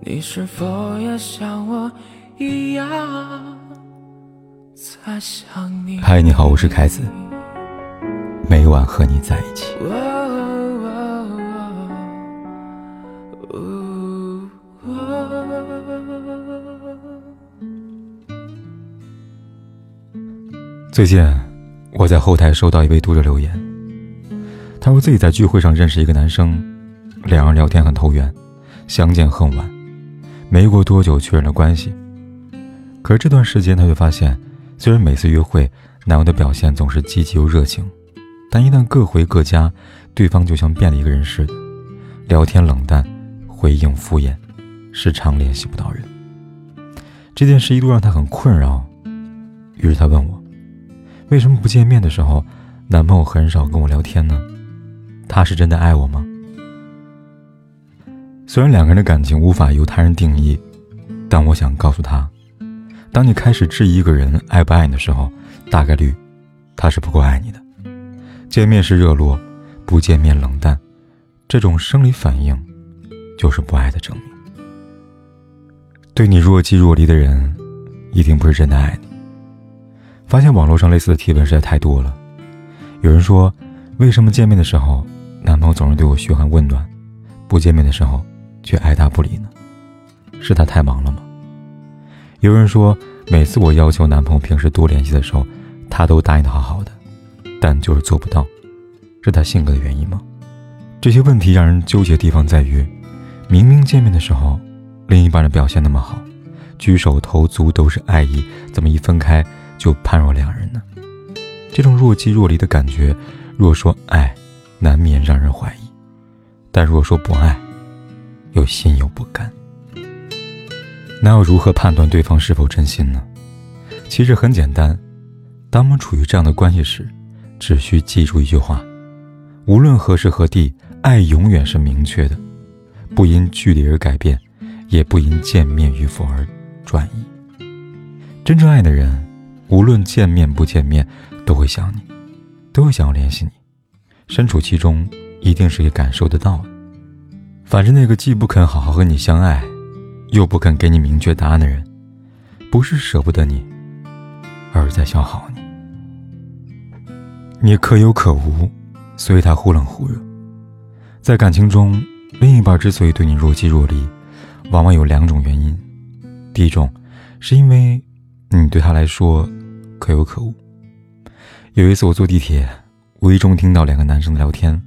你是否也像我一样在想你？嗨，你好，我是凯子，每晚和你在一起。最近我在后台收到一位读者留言，他说自己在聚会上认识一个男生，两人聊天很投缘，相见恨晚。没过多久确认了关系，可是这段时间他就发现，虽然每次约会男友的表现总是积极又热情，但一旦各回各家，对方就像变了一个人似的，聊天冷淡，回应敷衍，时常联系不到人。这件事一度让他很困扰，于是他问我，为什么不见面的时候，男朋友很少跟我聊天呢？他是真的爱我吗？虽然两个人的感情无法由他人定义，但我想告诉他，当你开始质疑一个人爱不爱你的时候，大概率他是不够爱你的。见面是热络，不见面冷淡，这种生理反应就是不爱的证明。对你若即若离的人，一定不是真的爱你。发现网络上类似的提问实在太多了，有人说，为什么见面的时候，男朋友总是对我嘘寒问暖，不见面的时候？却爱答不理呢？是他太忙了吗？有人说，每次我要求男朋友平时多联系的时候，他都答应的好好的，但就是做不到，是他性格的原因吗？这些问题让人纠结的地方在于，明明见面的时候，另一半的表现那么好，举手投足都是爱意，怎么一分开就判若两人呢？这种若即若离的感觉，若说爱，难免让人怀疑；但若说不爱，又心有不甘，那要如何判断对方是否真心呢？其实很简单，当我们处于这样的关系时，只需记住一句话：无论何时何地，爱永远是明确的，不因距离而改变，也不因见面与否而转移。真正爱的人，无论见面不见面，都会想你，都会想要联系你，身处其中，一定是也感受得到的。反正那个既不肯好好和你相爱，又不肯给你明确答案的人，不是舍不得你，而是在消耗你。你可有可无，所以他忽冷忽热。在感情中，另一半之所以对你若即若离，往往有两种原因。第一种，是因为你对他来说可有可无。有一次我坐地铁，无意中听到两个男生的聊天，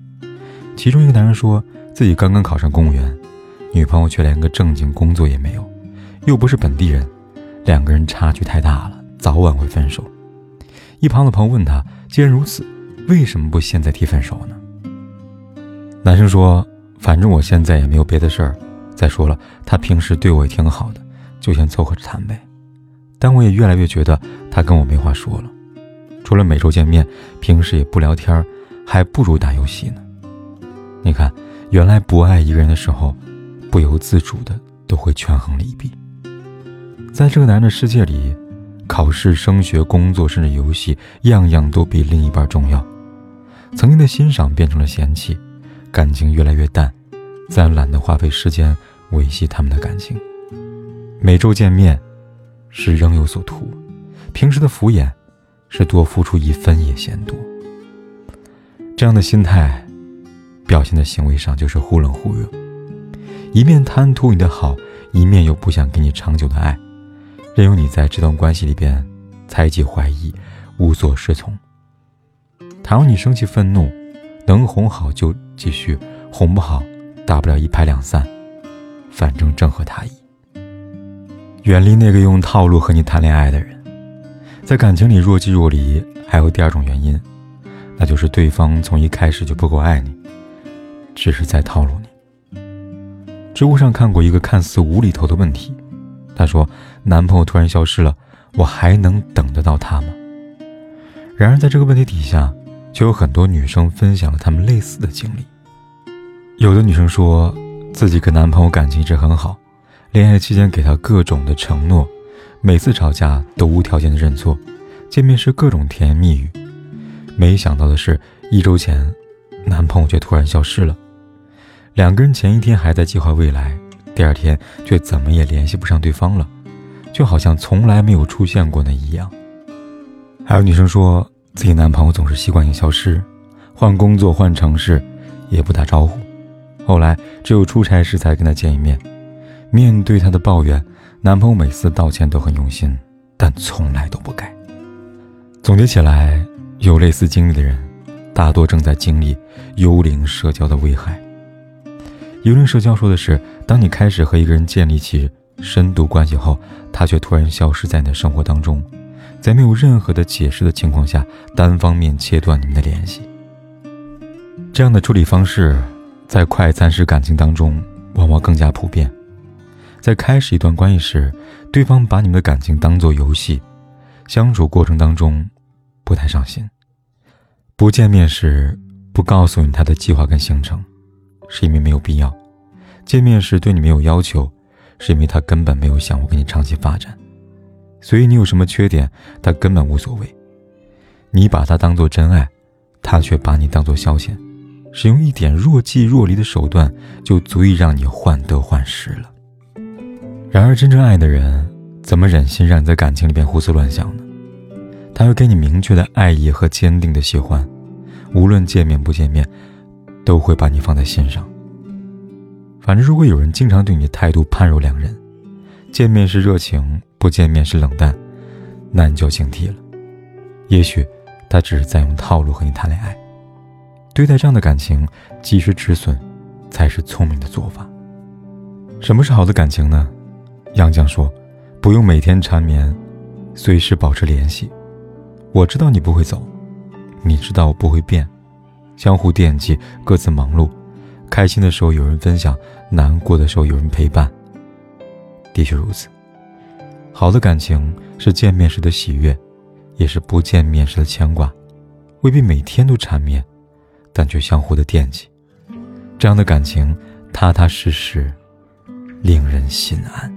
其中一个男人说。自己刚刚考上公务员，女朋友却连个正经工作也没有，又不是本地人，两个人差距太大了，早晚会分手。一旁的朋友问他：“既然如此，为什么不现在提分手呢？”男生说：“反正我现在也没有别的事儿，再说了，他平时对我也挺好的，就先凑合着谈呗。但我也越来越觉得他跟我没话说了，除了每周见面，平时也不聊天，还不如打游戏呢。你看。”原来不爱一个人的时候，不由自主的都会权衡利弊。在这个男人的世界里，考试、升学、工作，甚至游戏，样样都比另一半重要。曾经的欣赏变成了嫌弃，感情越来越淡，再懒得花费时间维系他们的感情。每周见面，是仍有所图；平时的敷衍，是多付出一分也嫌多。这样的心态。表现的行为上就是忽冷忽热，一面贪图你的好，一面又不想给你长久的爱，任由你在这段关系里边猜忌怀疑，无所适从。倘若你生气愤怒，能哄好就继续，哄不好，大不了一拍两散，反正正合他意。远离那个用套路和你谈恋爱的人，在感情里若即若离，还有第二种原因，那就是对方从一开始就不够爱你。只是在套路你。知乎上看过一个看似无厘头的问题，他说：“男朋友突然消失了，我还能等得到他吗？”然而，在这个问题底下，就有很多女生分享了她们类似的经历。有的女生说自己跟男朋友感情一直很好，恋爱期间给他各种的承诺，每次吵架都无条件的认错，见面时各种甜言蜜语。没想到的是，一周前。男朋友却突然消失了，两个人前一天还在计划未来，第二天却怎么也联系不上对方了，就好像从来没有出现过那一样。还有女生说自己男朋友总是习惯性消失，换工作换城市也不打招呼，后来只有出差时才跟他见一面。面对她的抱怨，男朋友每次道歉都很用心，但从来都不改。总结起来，有类似经历的人，大多正在经历幽灵社交的危害。幽灵社交说的是，当你开始和一个人建立起深度关系后，他却突然消失在你的生活当中，在没有任何的解释的情况下，单方面切断你们的联系。这样的处理方式，在快餐式感情当中往往更加普遍。在开始一段关系时，对方把你们的感情当作游戏，相处过程当中不太上心。不见面时不告诉你他的计划跟行程。是因为没有必要，见面时对你没有要求，是因为他根本没有想过跟你长期发展，所以你有什么缺点，他根本无所谓。你把他当做真爱，他却把你当做消遣，使用一点若即若离的手段，就足以让你患得患失了。然而，真正爱的人，怎么忍心让你在感情里边胡思乱想呢？他会给你明确的爱意和坚定的喜欢，无论见面不见面。都会把你放在心上。反正如果有人经常对你态度判若两人，见面是热情，不见面是冷淡，那你就警惕了。也许他只是在用套路和你谈恋爱。对待这样的感情，及时止损，才是聪明的做法。什么是好的感情呢？杨绛说：“不用每天缠绵，随时保持联系。我知道你不会走，你知道我不会变。”相互惦记，各自忙碌。开心的时候有人分享，难过的时候有人陪伴。的确如此。好的感情是见面时的喜悦，也是不见面时的牵挂。未必每天都缠绵，但却相互的惦记。这样的感情踏踏实实，令人心安。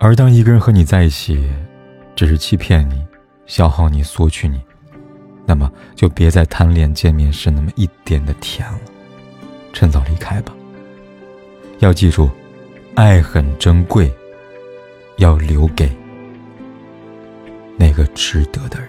而当一个人和你在一起，只是欺骗你、消耗你、索取你。那么就别再贪恋见面时那么一点的甜了，趁早离开吧。要记住，爱很珍贵，要留给那个值得的人。